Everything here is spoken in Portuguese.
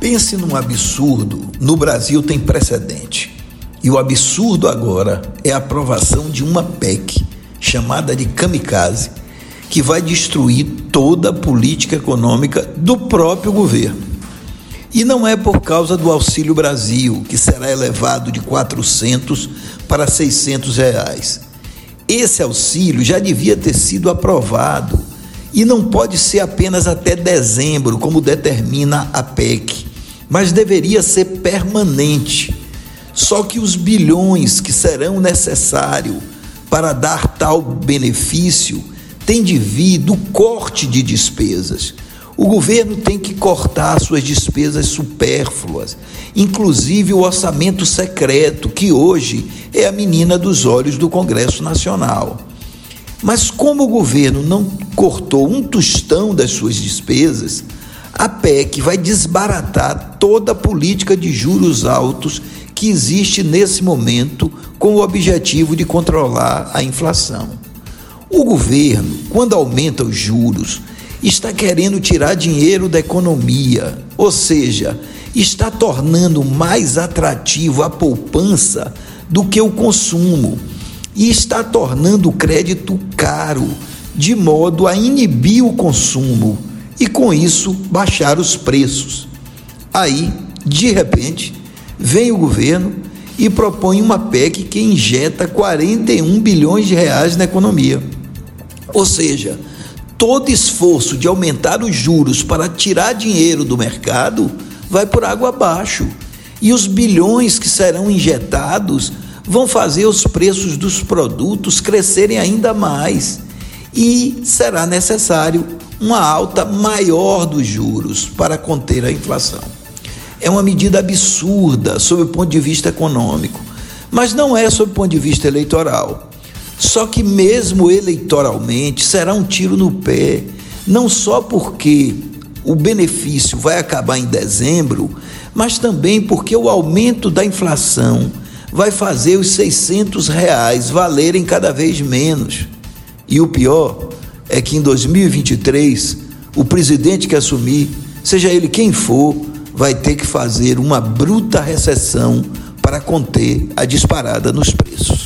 Pense num absurdo. No Brasil tem precedente. E o absurdo agora é a aprovação de uma PEC chamada de kamikaze, que vai destruir toda a política econômica do próprio governo. E não é por causa do Auxílio Brasil, que será elevado de 400 para 600 reais. Esse auxílio já devia ter sido aprovado e não pode ser apenas até dezembro, como determina a PEC, mas deveria ser permanente. Só que os bilhões que serão necessários para dar tal benefício têm de vir do corte de despesas. O governo tem que cortar suas despesas supérfluas, inclusive o orçamento secreto, que hoje é a menina dos olhos do Congresso Nacional. Mas como o governo não cortou um tostão das suas despesas, a PEC vai desbaratar toda a política de juros altos que existe nesse momento com o objetivo de controlar a inflação. O governo, quando aumenta os juros, está querendo tirar dinheiro da economia, ou seja, está tornando mais atrativo a poupança do que o consumo e está tornando o crédito caro, de modo a inibir o consumo e com isso baixar os preços. Aí, de repente, vem o governo e propõe uma PEC que injeta 41 bilhões de reais na economia. Ou seja, todo esforço de aumentar os juros para tirar dinheiro do mercado vai por água abaixo. E os bilhões que serão injetados vão fazer os preços dos produtos crescerem ainda mais. E será necessário uma alta maior dos juros para conter a inflação. É uma medida absurda sob o ponto de vista econômico, mas não é sob o ponto de vista eleitoral. Só que, mesmo eleitoralmente, será um tiro no pé, não só porque o benefício vai acabar em dezembro, mas também porque o aumento da inflação vai fazer os 600 reais valerem cada vez menos. E o pior é que em 2023, o presidente que assumir, seja ele quem for, vai ter que fazer uma bruta recessão para conter a disparada nos preços.